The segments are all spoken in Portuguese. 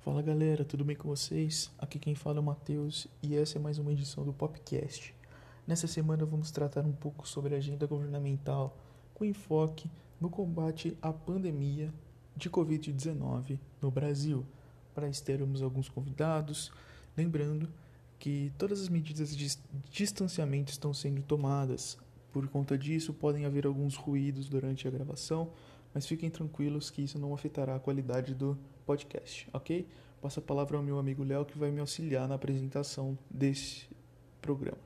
Fala galera, tudo bem com vocês? Aqui quem fala é o Matheus e essa é mais uma edição do Popcast. Nessa semana vamos tratar um pouco sobre a agenda governamental com enfoque no combate à pandemia de Covid-19 no Brasil. Para isso teremos alguns convidados, lembrando que todas as medidas de distanciamento estão sendo tomadas. Por conta disso, podem haver alguns ruídos durante a gravação, mas fiquem tranquilos que isso não afetará a qualidade do podcast, ok? Passo a palavra ao meu amigo Léo que vai me auxiliar na apresentação desse programa.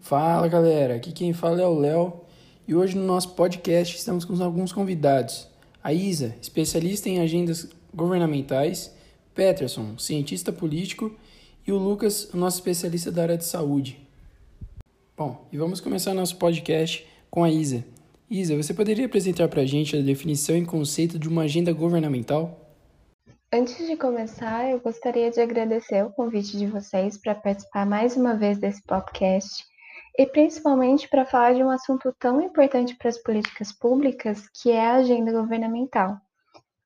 Fala galera, aqui quem fala é o Léo e hoje no nosso podcast estamos com alguns convidados. A Isa, especialista em agendas governamentais, Peterson, cientista político e o Lucas, o nosso especialista da área de saúde. Bom, e vamos começar nosso podcast com a Isa. Isa, você poderia apresentar para a gente a definição e conceito de uma agenda governamental? Antes de começar, eu gostaria de agradecer o convite de vocês para participar mais uma vez desse podcast e principalmente para falar de um assunto tão importante para as políticas públicas, que é a agenda governamental.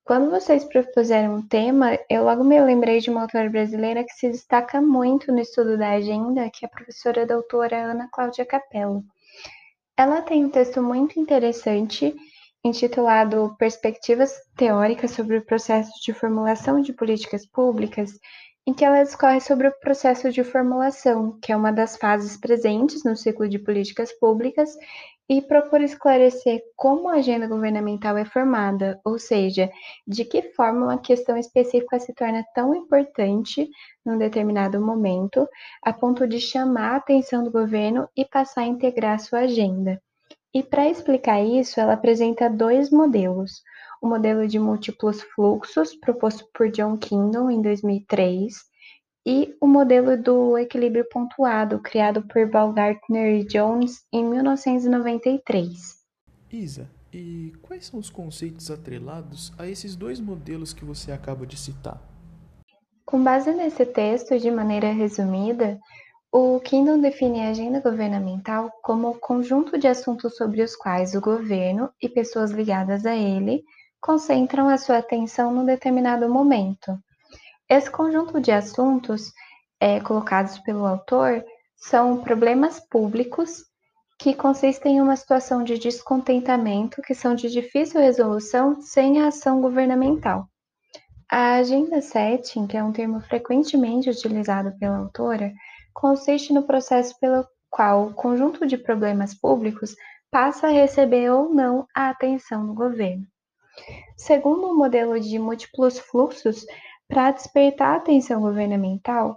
Quando vocês propuseram um tema, eu logo me lembrei de uma autora brasileira que se destaca muito no estudo da agenda, que é a professora doutora Ana Cláudia Capello. Ela tem um texto muito interessante intitulado Perspectivas Teóricas sobre o Processo de Formulação de Políticas Públicas, em que ela discorre sobre o processo de formulação, que é uma das fases presentes no ciclo de políticas públicas, e procura esclarecer como a agenda governamental é formada, ou seja, de que forma uma questão específica se torna tão importante num determinado momento, a ponto de chamar a atenção do governo e passar a integrar sua agenda. E para explicar isso, ela apresenta dois modelos. O modelo de múltiplos fluxos, proposto por John Kindle em 2003, e o modelo do equilíbrio pontuado, criado por Baumgartner e Jones em 1993. Isa, e quais são os conceitos atrelados a esses dois modelos que você acaba de citar? Com base nesse texto, de maneira resumida, o Kindle define a agenda governamental como o conjunto de assuntos sobre os quais o governo e pessoas ligadas a ele concentram a sua atenção num determinado momento. Esse conjunto de assuntos, é, colocados pelo autor, são problemas públicos que consistem em uma situação de descontentamento que são de difícil resolução sem a ação governamental. A agenda setting, que é um termo frequentemente utilizado pela autora, consiste no processo pelo qual o conjunto de problemas públicos passa a receber ou não a atenção do governo. Segundo o modelo de múltiplos fluxos, para despertar a atenção governamental,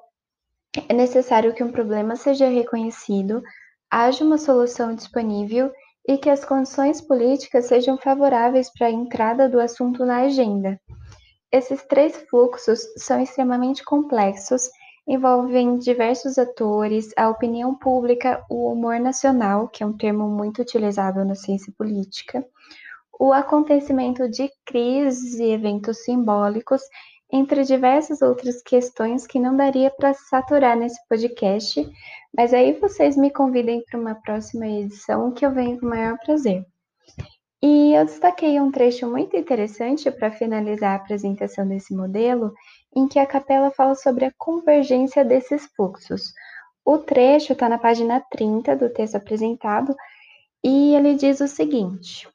é necessário que um problema seja reconhecido, haja uma solução disponível e que as condições políticas sejam favoráveis para a entrada do assunto na agenda. Esses três fluxos são extremamente complexos envolvem diversos atores, a opinião pública, o humor nacional, que é um termo muito utilizado na ciência política, o acontecimento de crises e eventos simbólicos, entre diversas outras questões que não daria para saturar nesse podcast, mas aí vocês me convidem para uma próxima edição que eu venho com o maior prazer. E eu destaquei um trecho muito interessante para finalizar a apresentação desse modelo, em que a capela fala sobre a convergência desses fluxos. O trecho está na página 30 do texto apresentado e ele diz o seguinte: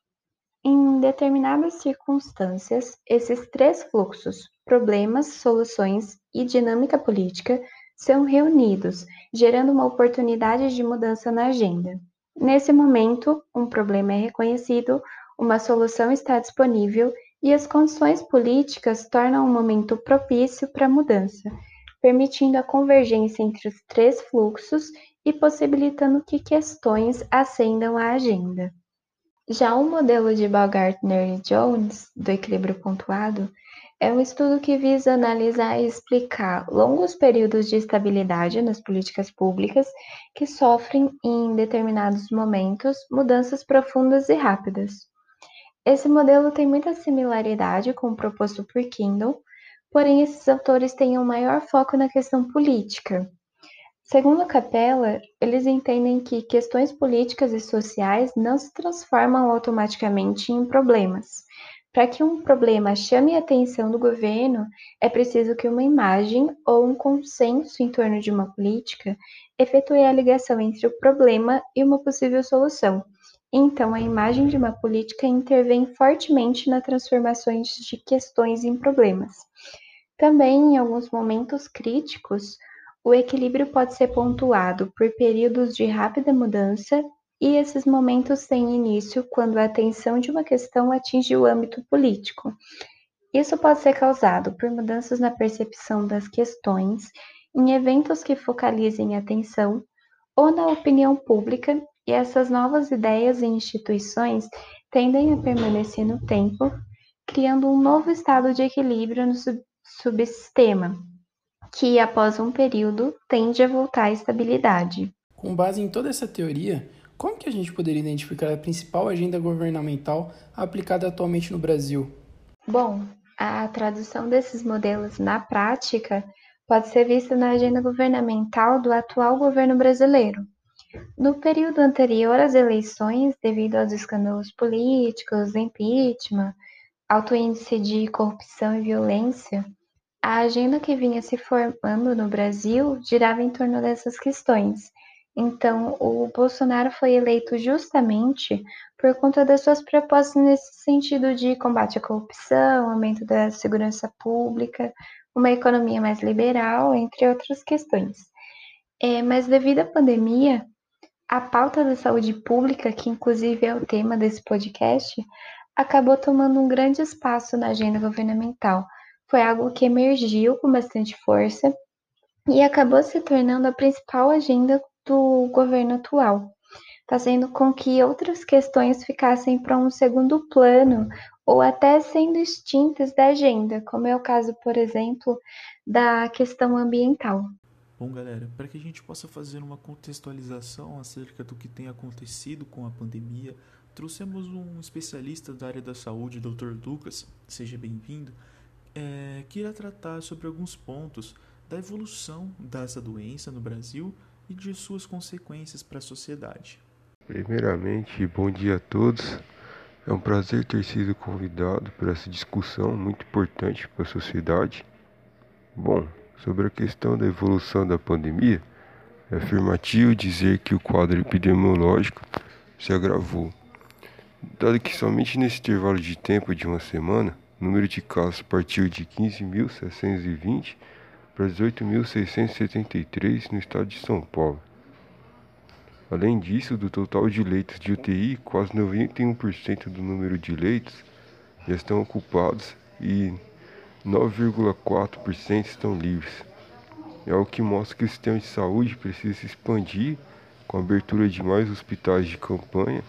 em determinadas circunstâncias, esses três fluxos, problemas, soluções e dinâmica política, são reunidos, gerando uma oportunidade de mudança na agenda. Nesse momento, um problema é reconhecido, uma solução está disponível e as condições políticas tornam um momento propício para a mudança, permitindo a convergência entre os três fluxos e possibilitando que questões ascendam à agenda. Já o modelo de Baumgartner e Jones, do equilíbrio pontuado, é um estudo que visa analisar e explicar longos períodos de estabilidade nas políticas públicas que sofrem, em determinados momentos, mudanças profundas e rápidas. Esse modelo tem muita similaridade com o proposto por Kindle, porém esses autores têm um maior foco na questão política. Segundo Capella, eles entendem que questões políticas e sociais não se transformam automaticamente em problemas. Para que um problema chame a atenção do governo, é preciso que uma imagem ou um consenso em torno de uma política efetue a ligação entre o problema e uma possível solução. Então, a imagem de uma política intervém fortemente nas transformações de questões em problemas. Também, em alguns momentos críticos, o equilíbrio pode ser pontuado por períodos de rápida mudança, e esses momentos têm início quando a atenção de uma questão atinge o âmbito político. Isso pode ser causado por mudanças na percepção das questões, em eventos que focalizem a atenção, ou na opinião pública, e essas novas ideias e instituições tendem a permanecer no tempo, criando um novo estado de equilíbrio no sub subsistema, que, após um período, tende a voltar à estabilidade. Com base em toda essa teoria, como que a gente poderia identificar a principal agenda governamental aplicada atualmente no Brasil? Bom, a tradução desses modelos na prática pode ser vista na agenda governamental do atual governo brasileiro. No período anterior às eleições, devido aos escândalos políticos, impeachment, alto índice de corrupção e violência, a agenda que vinha se formando no Brasil girava em torno dessas questões. Então, o Bolsonaro foi eleito justamente por conta das suas propostas nesse sentido de combate à corrupção, aumento da segurança pública, uma economia mais liberal, entre outras questões. É, mas devido à pandemia, a pauta da saúde pública, que inclusive é o tema desse podcast, acabou tomando um grande espaço na agenda governamental, foi algo que emergiu com bastante força e acabou se tornando a principal agenda do governo atual, fazendo com que outras questões ficassem para um segundo plano ou até sendo extintas da agenda, como é o caso, por exemplo, da questão ambiental. Bom, galera, para que a gente possa fazer uma contextualização acerca do que tem acontecido com a pandemia, trouxemos um especialista da área da saúde, Dr. Lucas. Seja bem-vindo é, que irá tratar sobre alguns pontos da evolução dessa doença no Brasil e de suas consequências para a sociedade. Primeiramente, bom dia a todos. É um prazer ter sido convidado para essa discussão muito importante para a sociedade. Bom, sobre a questão da evolução da pandemia, é afirmativo dizer que o quadro epidemiológico se agravou, dado que somente nesse intervalo de tempo de uma semana o número de casos partiu de 15.720 para 18.673 no estado de São Paulo. Além disso, do total de leitos de UTI, quase 91% do número de leitos já estão ocupados e 9,4% estão livres. É o que mostra que o sistema de saúde precisa se expandir com a abertura de mais hospitais de campanha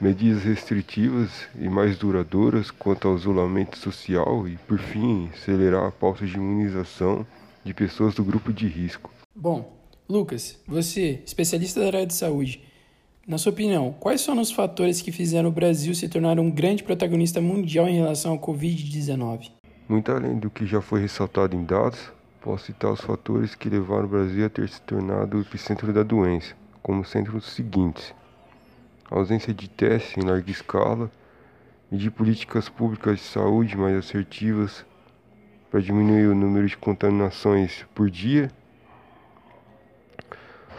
medidas restritivas e mais duradouras quanto ao isolamento social e, por fim, acelerar a pauta de imunização de pessoas do grupo de risco. Bom, Lucas, você, especialista da área de saúde, na sua opinião, quais são os fatores que fizeram o Brasil se tornar um grande protagonista mundial em relação ao Covid-19? Muito além do que já foi ressaltado em dados, posso citar os fatores que levaram o Brasil a ter se tornado o epicentro da doença, como sendo os seguintes: ausência de testes em larga escala e de políticas públicas de saúde mais assertivas para diminuir o número de contaminações por dia,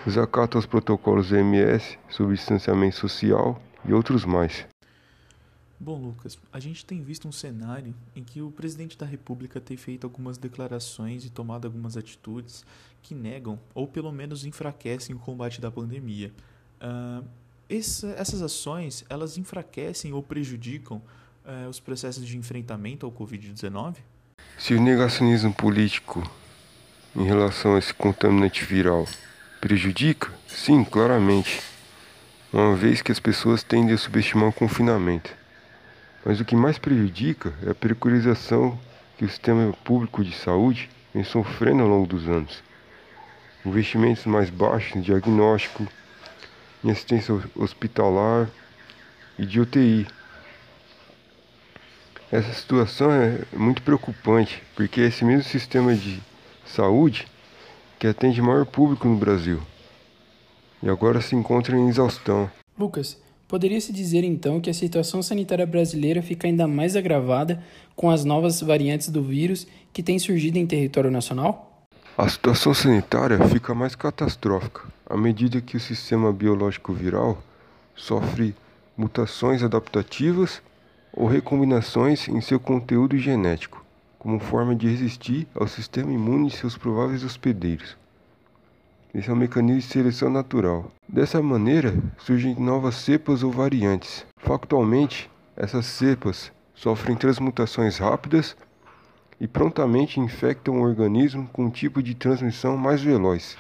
desacato aos protocolos OMS sobre distanciamento social e outros mais. Bom, Lucas, a gente tem visto um cenário em que o presidente da República tem feito algumas declarações e tomado algumas atitudes que negam ou pelo menos enfraquecem o combate da pandemia. Uh, essa, essas ações elas enfraquecem ou prejudicam eh, os processos de enfrentamento ao Covid-19? Se o negacionismo político em relação a esse contaminante viral prejudica, sim, claramente, uma vez que as pessoas tendem a subestimar o confinamento. Mas o que mais prejudica é a precarização que o sistema público de saúde vem sofrendo ao longo dos anos. Investimentos mais baixos em diagnóstico, em assistência hospitalar e de UTI. Essa situação é muito preocupante, porque esse mesmo sistema de saúde que atende maior público no Brasil e agora se encontra em exaustão. Lucas, poderia-se dizer então que a situação sanitária brasileira fica ainda mais agravada com as novas variantes do vírus que têm surgido em território nacional? A situação sanitária fica mais catastrófica à medida que o sistema biológico viral sofre mutações adaptativas ou recombinações em seu conteúdo genético, como forma de resistir ao sistema imune e seus prováveis hospedeiros. Esse é um mecanismo de seleção natural. Dessa maneira, surgem novas cepas ou variantes. Factualmente, essas cepas sofrem transmutações rápidas e prontamente infectam o organismo com um tipo de transmissão mais veloz.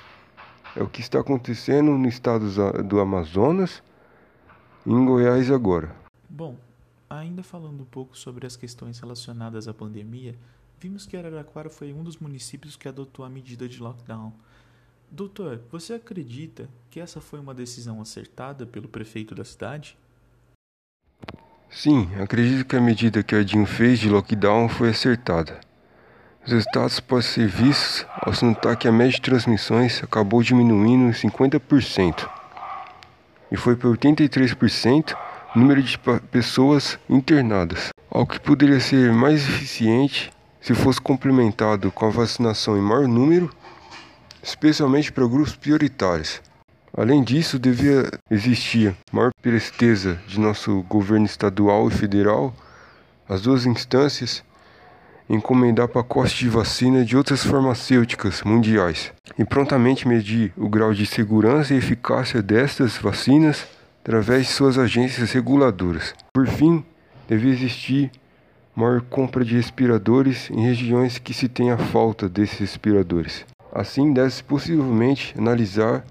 É o que está acontecendo no estado do Amazonas e em Goiás agora. Bom, ainda falando um pouco sobre as questões relacionadas à pandemia, vimos que Araraquara foi um dos municípios que adotou a medida de lockdown. Doutor, você acredita que essa foi uma decisão acertada pelo prefeito da cidade? Sim, acredito que a medida que a DIN fez de lockdown foi acertada. Os resultados podem ser vistos ao se notar que a média de transmissões acabou diminuindo em 50% e foi para 83% o número de pessoas internadas, algo que poderia ser mais eficiente se fosse complementado com a vacinação em maior número especialmente para grupos prioritários. Além disso, devia existir maior presteza de nosso governo estadual e federal, as duas instâncias, encomendar pacotes de vacina de outras farmacêuticas mundiais e prontamente medir o grau de segurança e eficácia destas vacinas através de suas agências reguladoras. Por fim, devia existir maior compra de respiradores em regiões que se tenha falta desses respiradores. Assim, deve-se possivelmente analisar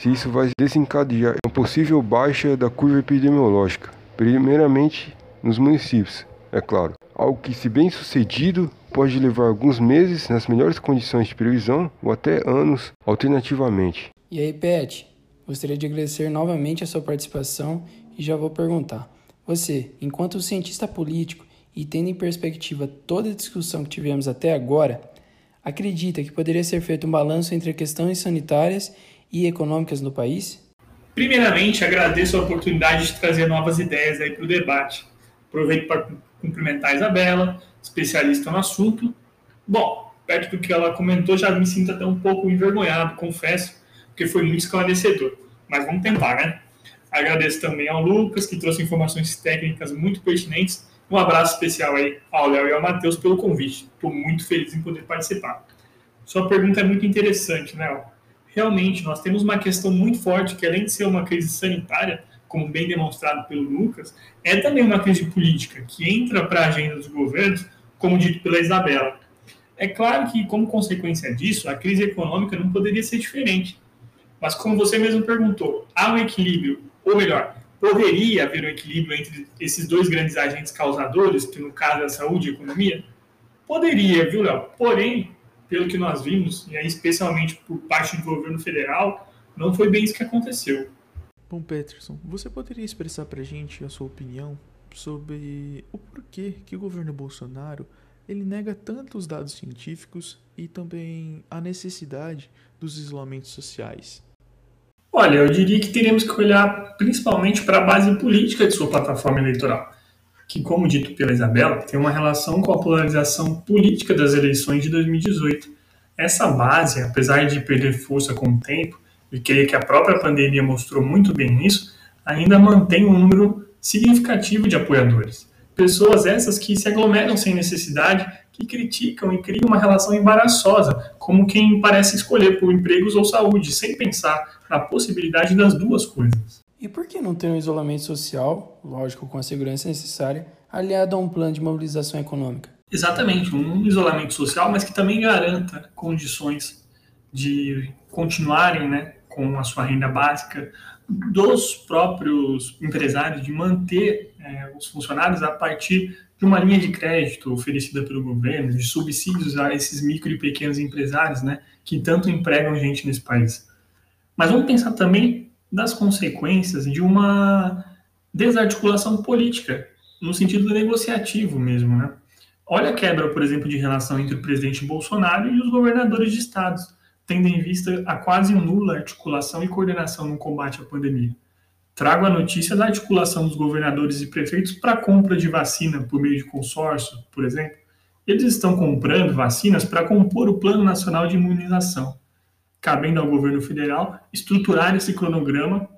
se isso vai desencadear uma possível baixa da curva epidemiológica, primeiramente nos municípios, é claro. Algo que, se bem sucedido, pode levar alguns meses nas melhores condições de previsão ou até anos, alternativamente. E aí, Pet, gostaria de agradecer novamente a sua participação e já vou perguntar: você, enquanto cientista político e tendo em perspectiva toda a discussão que tivemos até agora, acredita que poderia ser feito um balanço entre questões sanitárias e econômicas no país? Primeiramente, agradeço a oportunidade de trazer novas ideias aí para o debate. Aproveito para cumprimentar a Isabela, especialista no assunto. Bom, perto do que ela comentou, já me sinto até um pouco envergonhado, confesso, porque foi muito esclarecedor. Mas vamos tentar, né? Agradeço também ao Lucas, que trouxe informações técnicas muito pertinentes um abraço especial aí ao Léo e ao Matheus pelo convite. Estou muito feliz em poder participar. Sua pergunta é muito interessante, Léo. Realmente, nós temos uma questão muito forte que, além de ser uma crise sanitária, como bem demonstrado pelo Lucas, é também uma crise política que entra para a agenda dos governos, como dito pela Isabela. É claro que, como consequência disso, a crise econômica não poderia ser diferente. Mas, como você mesmo perguntou, há um equilíbrio, ou melhor, poderia haver um equilíbrio entre esses dois grandes agentes causadores, que no caso é a saúde e a economia? Poderia, viu, Léo? Porém, pelo que nós vimos, e aí especialmente por parte do governo federal, não foi bem isso que aconteceu. Bom, Peterson, você poderia expressar para a gente a sua opinião sobre o porquê que o governo Bolsonaro ele nega tanto os dados científicos e também a necessidade dos isolamentos sociais? Olha, eu diria que teríamos que olhar principalmente para a base política de sua plataforma eleitoral, que, como dito pela Isabela, tem uma relação com a polarização política das eleições de 2018. Essa base, apesar de perder força com o tempo, e creio que a própria pandemia mostrou muito bem isso, ainda mantém um número significativo de apoiadores. Pessoas essas que se aglomeram sem necessidade, que criticam e criam uma relação embaraçosa, como quem parece escolher por empregos ou saúde, sem pensar a possibilidade das duas coisas. E por que não ter um isolamento social, lógico, com a segurança necessária, aliado a um plano de mobilização econômica? Exatamente, um isolamento social, mas que também garanta condições de continuarem né, com a sua renda básica, dos próprios empresários de manter é, os funcionários a partir de uma linha de crédito oferecida pelo governo, de subsídios a esses micro e pequenos empresários, né, que tanto empregam gente nesse país. Mas vamos pensar também das consequências de uma desarticulação política, no sentido negociativo mesmo, né? Olha a quebra, por exemplo, de relação entre o presidente Bolsonaro e os governadores de estados. tendo em vista a quase nula articulação e coordenação no combate à pandemia. Trago a notícia da articulação dos governadores e prefeitos para compra de vacina por meio de consórcio, por exemplo. Eles estão comprando vacinas para compor o Plano Nacional de Imunização, cabendo ao governo federal estruturar esse cronograma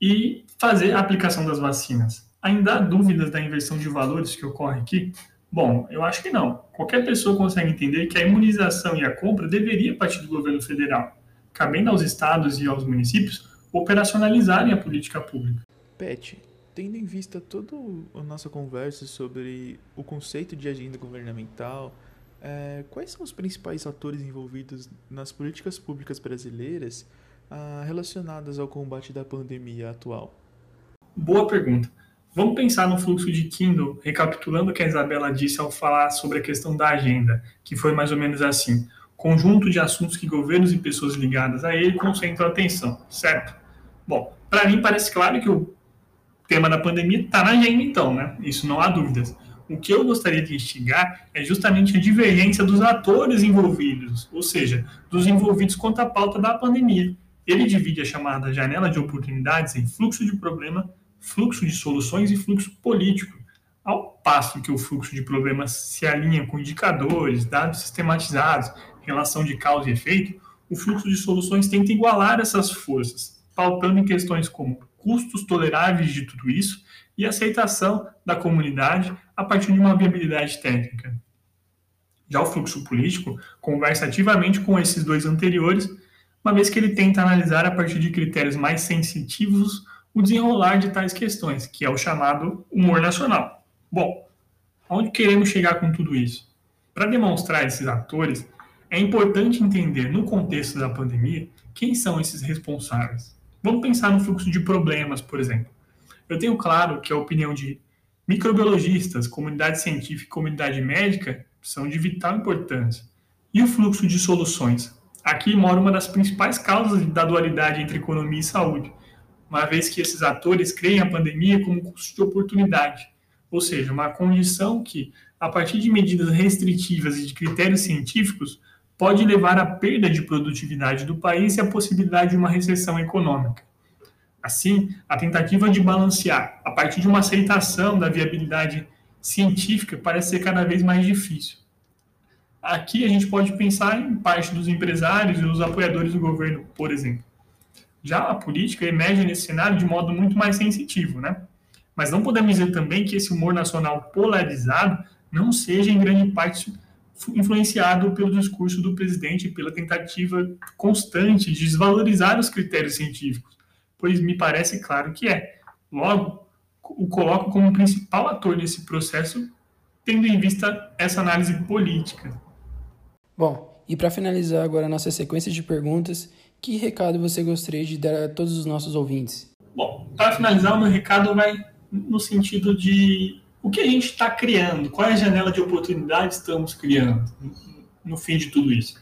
e fazer a aplicação das vacinas. Ainda há dúvidas da inversão de valores que ocorre aqui? Bom, eu acho que não. Qualquer pessoa consegue entender que a imunização e a compra deveria partir do governo federal, cabendo aos estados e aos municípios operacionalizarem a política pública. Pet, tendo em vista toda a nossa conversa sobre o conceito de agenda governamental, é, quais são os principais atores envolvidos nas políticas públicas brasileiras ah, relacionadas ao combate da pandemia atual? Boa pergunta. Vamos pensar no fluxo de Kindle, recapitulando o que a Isabela disse ao falar sobre a questão da agenda, que foi mais ou menos assim: conjunto de assuntos que governos e pessoas ligadas a ele concentram atenção, certo? Bom, para mim parece claro que o tema da pandemia está na agenda, então, né? Isso não há dúvidas. O que eu gostaria de instigar é justamente a divergência dos atores envolvidos, ou seja, dos envolvidos quanto à pauta da pandemia. Ele divide a chamada janela de oportunidades em fluxo de problema, fluxo de soluções e fluxo político, ao passo que o fluxo de problemas se alinha com indicadores, dados sistematizados, relação de causa e efeito, o fluxo de soluções tenta igualar essas forças, pautando em questões como custos toleráveis de tudo isso e aceitação da comunidade a partir de uma viabilidade técnica. Já o fluxo político conversa ativamente com esses dois anteriores, uma vez que ele tenta analisar a partir de critérios mais sensitivos o desenrolar de tais questões, que é o chamado humor nacional. Bom, aonde queremos chegar com tudo isso? Para demonstrar esses atores, é importante entender no contexto da pandemia quem são esses responsáveis. Vamos pensar no fluxo de problemas, por exemplo. Eu tenho claro que a opinião de microbiologistas, comunidade científica e comunidade médica são de vital importância. E o fluxo de soluções? Aqui mora uma das principais causas da dualidade entre economia e saúde, uma vez que esses atores creem a pandemia como custo de oportunidade, ou seja, uma condição que, a partir de medidas restritivas e de critérios científicos, pode levar à perda de produtividade do país e à possibilidade de uma recessão econômica. Assim, a tentativa de balancear a partir de uma aceitação da viabilidade científica parece ser cada vez mais difícil. Aqui a gente pode pensar em parte dos empresários e os apoiadores do governo, por exemplo. Já a política emerge nesse cenário de modo muito mais sensitivo, né? Mas não podemos dizer também que esse humor nacional polarizado não seja em grande parte influenciado pelo discurso do presidente e pela tentativa constante de desvalorizar os critérios científicos pois me parece claro que é. Logo, o coloco como principal ator nesse processo, tendo em vista essa análise política. Bom, e para finalizar agora a nossa sequência de perguntas, que recado você gostaria de dar a todos os nossos ouvintes? Bom, para finalizar, o meu recado vai no sentido de o que a gente está criando, qual é a janela de oportunidade estamos criando no fim de tudo isso.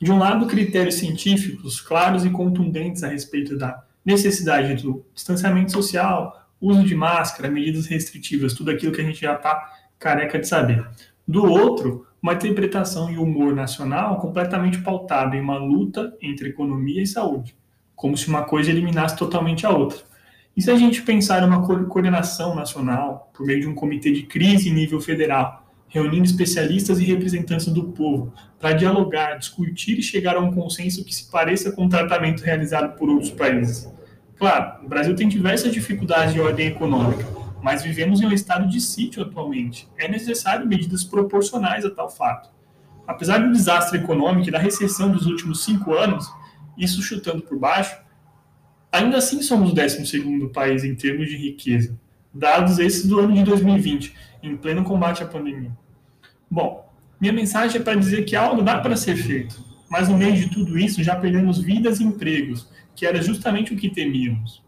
De um lado, critérios científicos claros e contundentes a respeito da necessidade do distanciamento social, uso de máscara, medidas restritivas, tudo aquilo que a gente já está careca de saber. Do outro, uma interpretação e humor nacional completamente pautado em uma luta entre economia e saúde, como se uma coisa eliminasse totalmente a outra. E se a gente pensar em uma coordenação nacional, por meio de um comitê de crise em nível federal, reunindo especialistas e representantes do povo para dialogar, discutir e chegar a um consenso que se pareça com o tratamento realizado por outros países. Claro, o Brasil tem diversas dificuldades de ordem econômica, mas vivemos em um estado de sítio atualmente. É necessário medidas proporcionais a tal fato. Apesar do desastre econômico e da recessão dos últimos cinco anos, isso chutando por baixo, ainda assim somos o 12 país em termos de riqueza, dados esses do ano de 2020, em pleno combate à pandemia. Bom, minha mensagem é para dizer que algo dá para ser feito, mas no meio de tudo isso já perdemos vidas e empregos, que era justamente o que temíamos.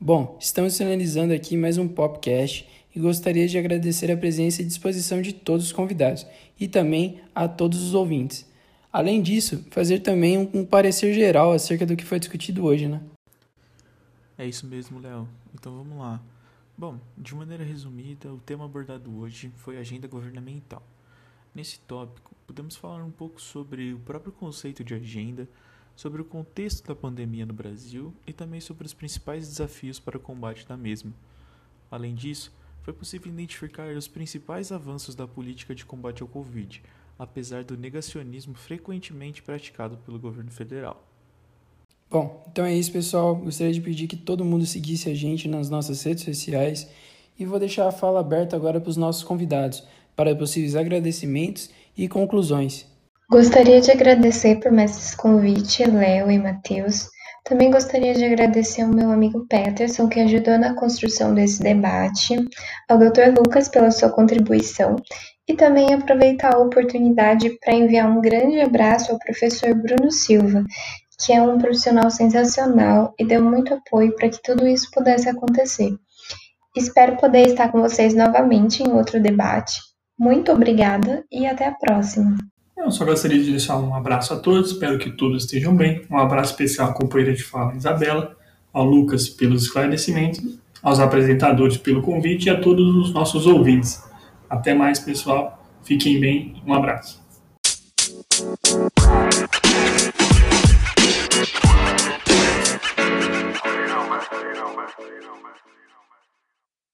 Bom, estamos finalizando aqui mais um Popcast e gostaria de agradecer a presença e disposição de todos os convidados e também a todos os ouvintes. Além disso, fazer também um, parecer geral acerca do que foi discutido hoje, né? É isso mesmo, Léo. Então vamos lá. Bom, de maneira resumida, o tema abordado hoje foi agenda governamental. Nesse tópico, podemos falar um pouco sobre o próprio conceito de agenda, sobre o contexto da pandemia no Brasil e também sobre os principais desafios para o combate da mesma. Além disso, foi possível identificar os principais avanços da política de combate ao Covid, apesar do negacionismo frequentemente praticado pelo governo federal. Bom, então é isso, pessoal. Gostaria de pedir que todo mundo seguisse a gente nas nossas redes sociais e vou deixar a fala aberta agora para os nossos convidados para possíveis agradecimentos e conclusões. Gostaria de agradecer por mais esse convite, Léo e Matheus. Também gostaria de agradecer ao meu amigo Peterson, que ajudou na construção desse debate, ao Dr. Lucas pela sua contribuição e também aproveitar a oportunidade para enviar um grande abraço ao professor Bruno Silva, que é um profissional sensacional e deu muito apoio para que tudo isso pudesse acontecer. Espero poder estar com vocês novamente em outro debate. Muito obrigada e até a próxima. Eu só gostaria de deixar um abraço a todos, espero que todos estejam bem. Um abraço especial à companheira de fala Isabela, ao Lucas pelos esclarecimentos, aos apresentadores pelo convite e a todos os nossos ouvintes. Até mais, pessoal. Fiquem bem. Um abraço.